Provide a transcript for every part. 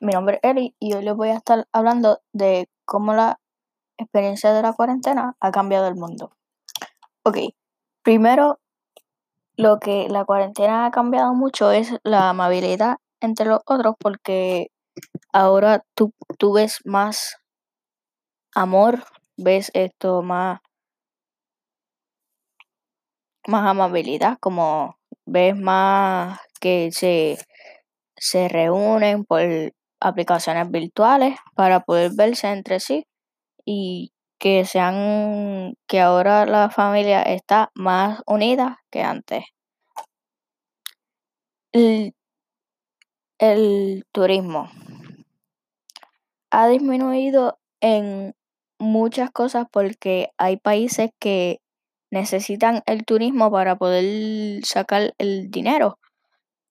mi nombre es Eli y hoy les voy a estar hablando de cómo la experiencia de la cuarentena ha cambiado el mundo. Ok, primero lo que la cuarentena ha cambiado mucho es la amabilidad entre los otros porque ahora tú, tú ves más amor, ves esto más, más amabilidad, como ves más que se, se reúnen por aplicaciones virtuales para poder verse entre sí y que sean que ahora la familia está más unida que antes. El, el turismo ha disminuido en muchas cosas porque hay países que necesitan el turismo para poder sacar el dinero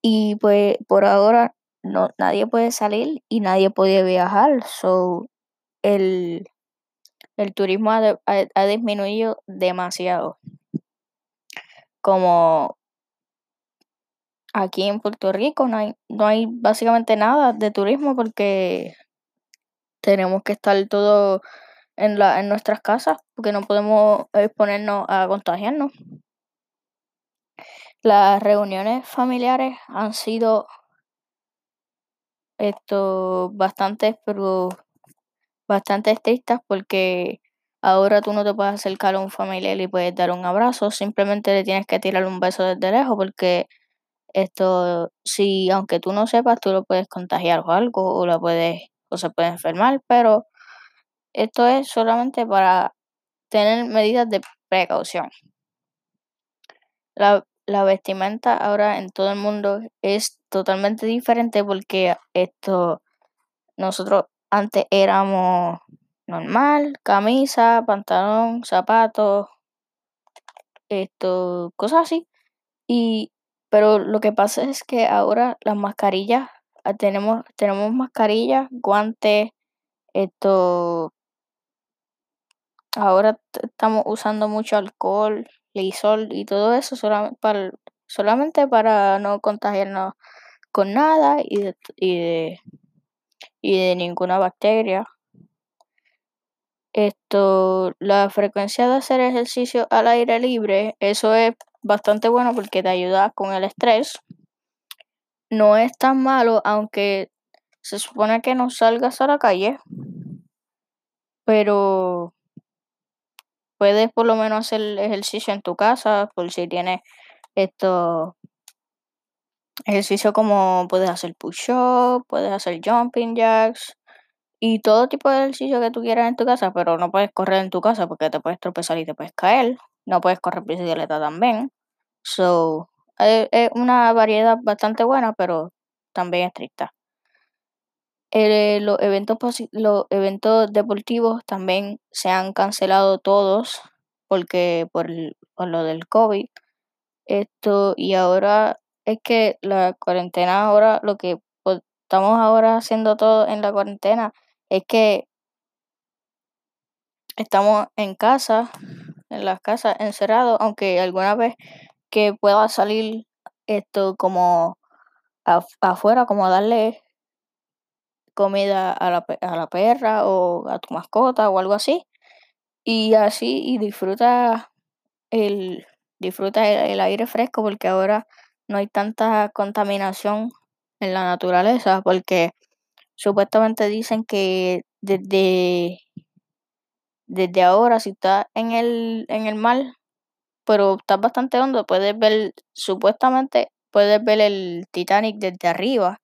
y pues por ahora no nadie puede salir y nadie puede viajar so el, el turismo ha, ha- disminuido demasiado. Como aquí en Puerto Rico no hay no hay básicamente nada de turismo porque tenemos que estar todo en la en nuestras casas porque no podemos exponernos a contagiarnos las reuniones familiares han sido esto bastante pero bastante estrictas porque ahora tú no te puedes acercar a un familiar y puedes dar un abrazo, simplemente le tienes que tirar un beso desde lejos porque esto, si aunque tú no sepas, tú lo puedes contagiar o algo o lo puedes o se puede enfermar, pero esto es solamente para tener medidas de precaución. La, la vestimenta ahora en todo el mundo es totalmente diferente porque esto nosotros antes éramos normal, camisa, pantalón, zapatos, esto, cosas así. Y, pero lo que pasa es que ahora las mascarillas, ah, tenemos, tenemos mascarillas, guantes, esto, ahora estamos usando mucho alcohol, Y todo eso solamente para, no contagiarnos con nada y de, y de ninguna bacteria. Esto, la frecuencia de hacer ejercicio al aire libre, eso es bastante bueno porque te ayuda con el estrés. No es tan malo, aunque se supone que no salgas a la calle, pero puedes por lo menos hacer ejercicio en tu casa, por si tienes esto, ejercicio como puedes hacer push-up, puedes hacer jumping jacks y todo tipo de ejercicio que tú quieras en tu casa, pero no puedes correr en tu casa porque te puedes tropezar y te puedes caer. No puedes correr bicicleta también. So, es, es una variedad bastante buena, pero también estricta. Eh, los eventos los eventos deportivos también se han cancelado todos porque por, por lo del COVID. Esto, y ahora es que la cuarentena ahora, lo que estamos ahora haciendo todo en la cuarentena es que estamos en casa, en las casas, encerrados, aunque alguna vez que pueda salir esto como af- afuera, como darle comida a la, a la perra o a tu mascota o algo así. Y así, y disfruta el, disfruta el, el aire fresco porque ahora no hay tanta contaminación en la naturaleza porque supuestamente dicen que desde, desde ahora si estás en el, en el mar, pero estás bastante hondo, puedes ver, supuestamente puedes ver el Titanic desde arriba,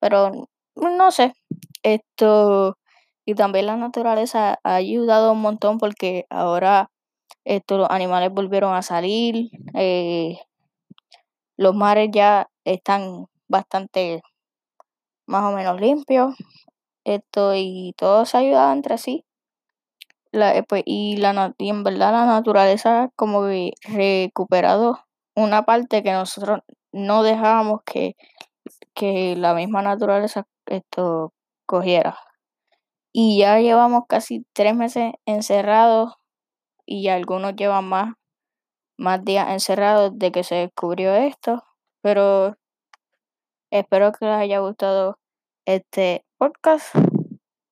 pero no sé, esto, y también la naturaleza ha ayudado un montón porque ahora esto, los animales volvieron a salir, eh, los mares ya están bastante más o menos limpios, esto, y todo se ha ayudado entre sí. La, eh, pues, y, la, y en verdad la naturaleza como que recuperado una parte que nosotros no dejábamos que, que la misma naturaleza esto cogiera. Y ya llevamos casi tres meses encerrados y algunos llevan más, más días encerrados de que se descubrió esto. Pero espero que les haya gustado este podcast.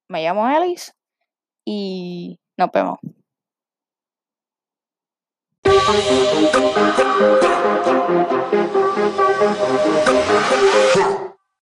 Me llamo Alice y nos vemos.